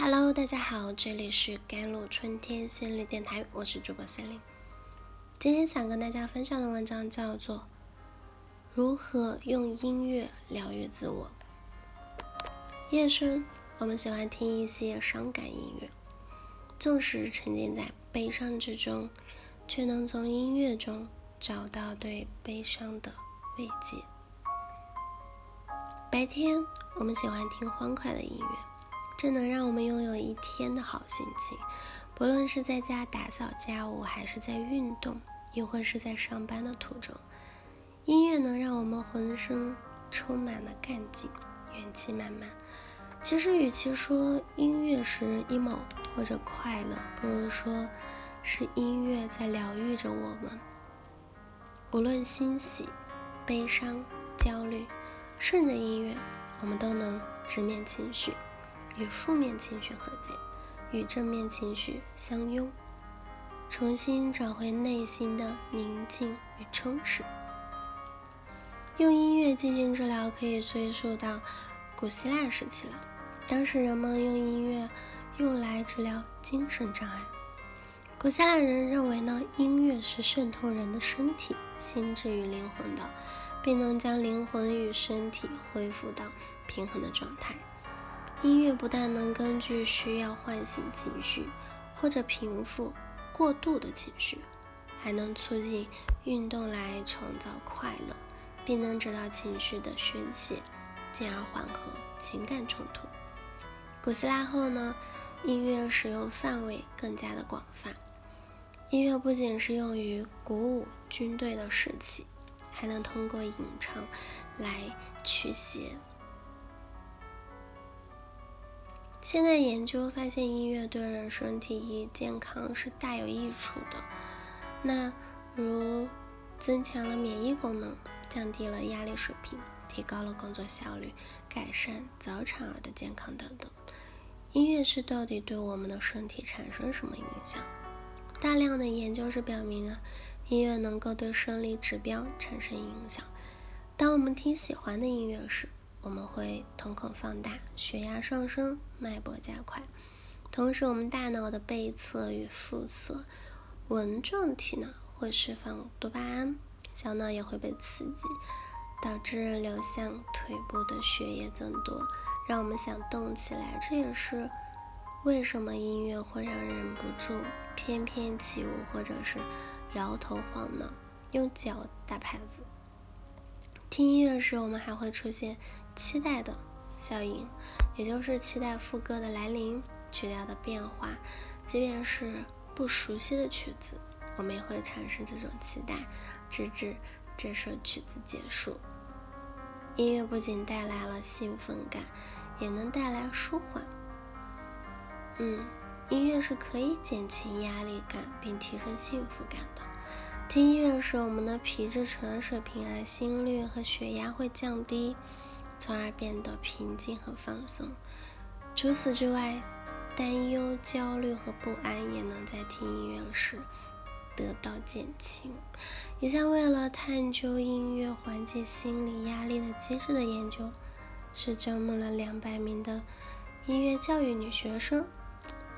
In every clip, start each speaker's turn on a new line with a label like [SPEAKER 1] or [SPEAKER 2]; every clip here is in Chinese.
[SPEAKER 1] Hello，大家好，这里是甘露春天心理电台，我是主播 c e l i n 今天想跟大家分享的文章叫做《如何用音乐疗愈自我》。夜深，我们喜欢听一些伤感音乐，纵使沉浸在悲伤之中，却能从音乐中找到对悲伤的慰藉。白天，我们喜欢听欢快的音乐。这能让我们拥有一天的好心情，不论是在家打扫家务，还是在运动，亦或是在上班的途中。音乐能让我们浑身充满了干劲，元气满满。其实，与其说音乐使人 emo 或者快乐，不如说是音乐在疗愈着我们。无论欣喜、悲伤、焦虑，顺着音乐，我们都能直面情绪。与负面情绪和解，与正面情绪相拥，重新找回内心的宁静与充实。用音乐进行治疗可以追溯到古希腊时期了。当时人们用音乐用来治疗精神障碍。古希腊人认为呢，音乐是渗透人的身体、心智与灵魂的，并能将灵魂与身体恢复到平衡的状态。音乐不但能根据需要唤醒情绪，或者平复过度的情绪，还能促进运动来创造快乐，并能指导情绪的宣泄，进而缓和情感冲突。古希腊后呢，音乐使用范围更加的广泛。音乐不仅是用于鼓舞军队的士气，还能通过吟唱来驱邪。现在研究发现，音乐对人身体健康是大有益处的。那如增强了免疫功能，降低了压力水平，提高了工作效率，改善早产儿的健康等等。音乐是到底对我们的身体产生什么影响？大量的研究是表明啊，音乐能够对生理指标产生影响。当我们听喜欢的音乐时，我们会瞳孔放大，血压上升，脉搏加快，同时我们大脑的背侧与腹侧纹状体呢会释放多巴胺，小脑也会被刺激，导致流向腿部的血液增多，让我们想动起来。这也是为什么音乐会让人忍不住翩翩起舞，或者是摇头晃脑，用脚打拍子。听音乐时，我们还会出现。期待的效应，也就是期待副歌的来临、曲调的变化。即便是不熟悉的曲子，我们也会产生这种期待，直至这首曲子结束。音乐不仅带来了兴奋感，也能带来舒缓。嗯，音乐是可以减轻压力感并提升幸福感的。听音乐时，我们的皮质醇水平啊、心率和血压会降低。从而变得平静和放松。除此之外，担忧、焦虑和不安也能在听音乐时得到减轻。一项为了探究音乐缓解心理压力的机制的研究，是招募了两百名的音乐教育女学生，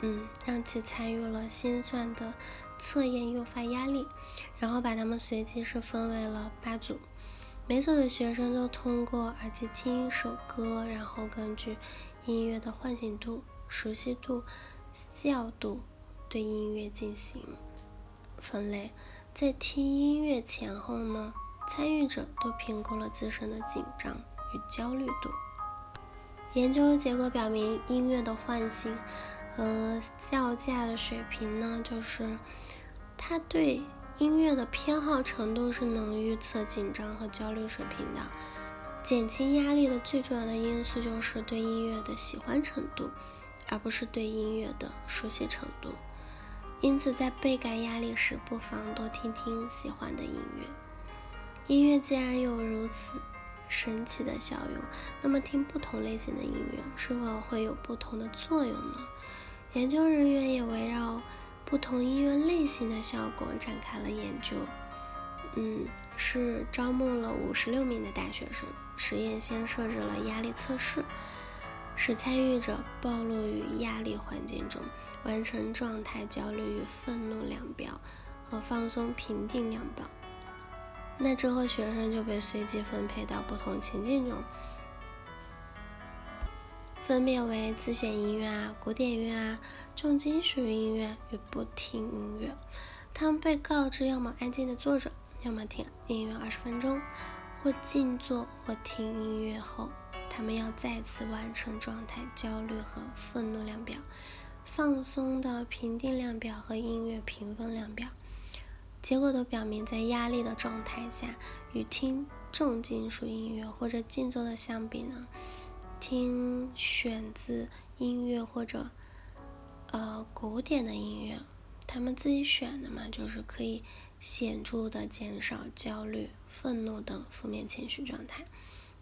[SPEAKER 1] 嗯，让其参与了心算的测验诱发压力，然后把他们随机是分为了八组。每所的学生都通过耳机听一首歌，然后根据音乐的唤醒度、熟悉度、效度对音乐进行分类。在听音乐前后呢，参与者都评估了自身的紧张与焦虑度。研究结果表明，音乐的唤醒和效价的水平呢，就是它对。音乐的偏好程度是能预测紧张和焦虑水平的。减轻压力的最重要的因素就是对音乐的喜欢程度，而不是对音乐的熟悉程度。因此，在倍感压力时，不妨多听听喜欢的音乐。音乐既然有如此神奇的效用，那么听不同类型的音乐是否会有不同的作用呢？研究人员也围绕。不同音乐类型的效果展开了研究，嗯，是招募了五十六名的大学生，实验先设置了压力测试，使参与者暴露于压力环境中，完成状态焦虑与愤怒量表和放松平定量表。那之后，学生就被随机分配到不同情境中，分别为自选音乐啊、古典乐啊、重金属音乐与不听音乐。他们被告知要么安静的坐着，要么听音乐二十分钟，或静坐或听音乐后。他们要再次完成状态焦虑和愤怒量表、放松的评定量表和音乐评分量表。结果都表明，在压力的状态下，与听重金属音乐或者静坐的相比呢，听选自音乐或者呃古典的音乐，他们自己选的嘛，就是可以显著的减少焦虑、愤怒等负面情绪状态。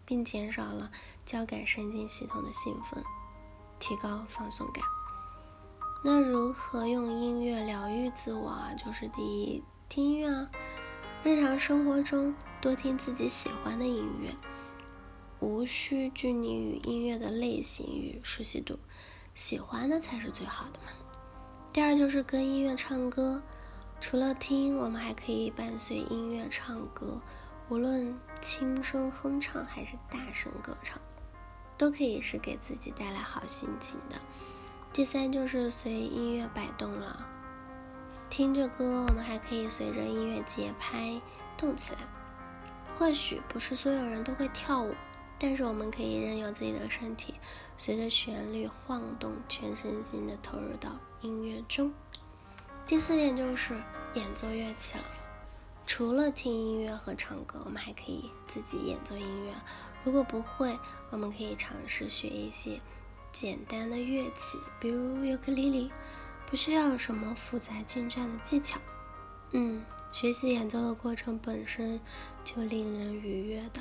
[SPEAKER 1] 并减少了交感神经系统的兴奋，提高放松感。那如何用音乐疗愈自我啊？就是第一，听音乐啊，日常生活中多听自己喜欢的音乐，无需拘泥于音乐的类型与熟悉度，喜欢的才是最好的嘛。第二就是跟音乐唱歌，除了听，我们还可以伴随音乐唱歌。无论轻声哼唱还是大声歌唱，都可以是给自己带来好心情的。第三就是随音乐摆动了，听着歌，我们还可以随着音乐节拍动起来。或许不是所有人都会跳舞，但是我们可以任由自己的身体随着旋律晃动，全身心的投入到音乐中。第四点就是演奏乐器了。除了听音乐和唱歌，我们还可以自己演奏音乐。如果不会，我们可以尝试学一些简单的乐器，比如尤克里里，不需要什么复杂精湛的技巧。嗯，学习演奏的过程本身就令人愉悦的。